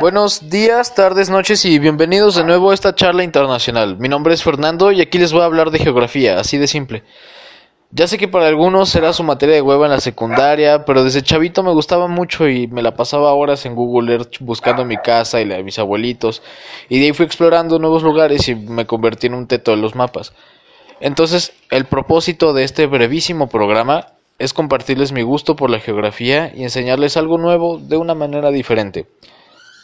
Buenos días, tardes, noches y bienvenidos de nuevo a esta charla internacional. Mi nombre es Fernando y aquí les voy a hablar de geografía, así de simple. Ya sé que para algunos será su materia de hueva en la secundaria, pero desde chavito me gustaba mucho y me la pasaba horas en Google Earth buscando mi casa y la de mis abuelitos. Y de ahí fui explorando nuevos lugares y me convertí en un teto de los mapas. Entonces, el propósito de este brevísimo programa es compartirles mi gusto por la geografía y enseñarles algo nuevo de una manera diferente.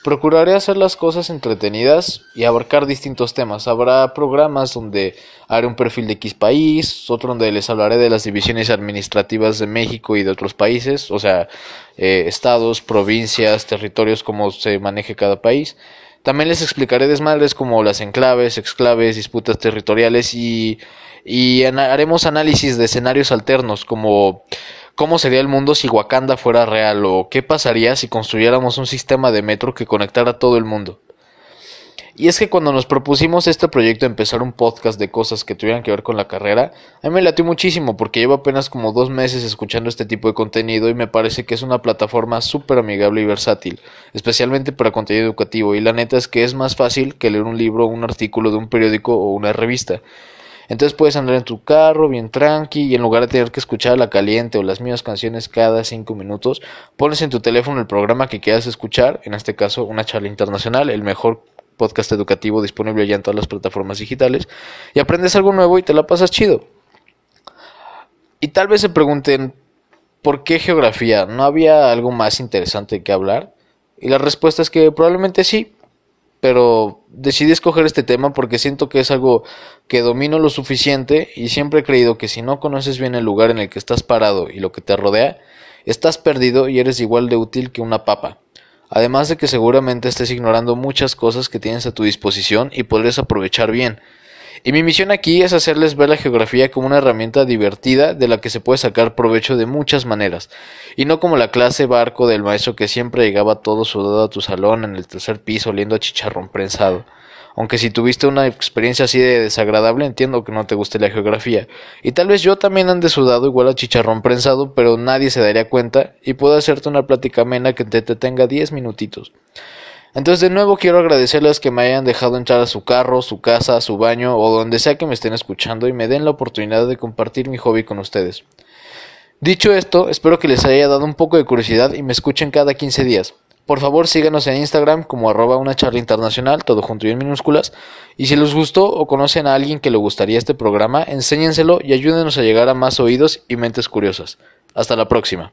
Procuraré hacer las cosas entretenidas y abarcar distintos temas. Habrá programas donde haré un perfil de X país, otro donde les hablaré de las divisiones administrativas de México y de otros países, o sea, eh, estados, provincias, territorios, cómo se maneje cada país. También les explicaré desmadres como las enclaves, exclaves, disputas territoriales y, y haremos análisis de escenarios alternos como ¿Cómo sería el mundo si Wakanda fuera real? ¿O qué pasaría si construyéramos un sistema de metro que conectara todo el mundo? Y es que cuando nos propusimos este proyecto empezar un podcast de cosas que tuvieran que ver con la carrera, a mí me latió muchísimo porque llevo apenas como dos meses escuchando este tipo de contenido y me parece que es una plataforma súper amigable y versátil, especialmente para contenido educativo y la neta es que es más fácil que leer un libro, un artículo de un periódico o una revista. Entonces puedes andar en tu carro bien tranqui y en lugar de tener que escuchar la caliente o las mismas canciones cada cinco minutos, pones en tu teléfono el programa que quieras escuchar, en este caso una charla internacional, el mejor podcast educativo disponible ya en todas las plataformas digitales, y aprendes algo nuevo y te la pasas chido. Y tal vez se pregunten, ¿por qué geografía? ¿No había algo más interesante que hablar? Y la respuesta es que probablemente sí, pero decidí escoger este tema porque siento que es algo que domino lo suficiente y siempre he creído que si no conoces bien el lugar en el que estás parado y lo que te rodea, estás perdido y eres igual de útil que una papa. Además de que seguramente estés ignorando muchas cosas que tienes a tu disposición y podrías aprovechar bien. Y mi misión aquí es hacerles ver la geografía como una herramienta divertida de la que se puede sacar provecho de muchas maneras, y no como la clase barco del maestro que siempre llegaba todo sudado a tu salón en el tercer piso oliendo a chicharrón prensado. Aunque si tuviste una experiencia así de desagradable, entiendo que no te guste la geografía. Y tal vez yo también ande sudado igual a chicharrón prensado, pero nadie se daría cuenta y puedo hacerte una plática amena que te tenga diez minutitos. Entonces de nuevo quiero agradecerles que me hayan dejado entrar a su carro, su casa, su baño o donde sea que me estén escuchando y me den la oportunidad de compartir mi hobby con ustedes. Dicho esto, espero que les haya dado un poco de curiosidad y me escuchen cada 15 días. Por favor síganos en Instagram como arroba una charla internacional, todo junto y en minúsculas. Y si les gustó o conocen a alguien que le gustaría este programa, enséñenselo y ayúdenos a llegar a más oídos y mentes curiosas. Hasta la próxima.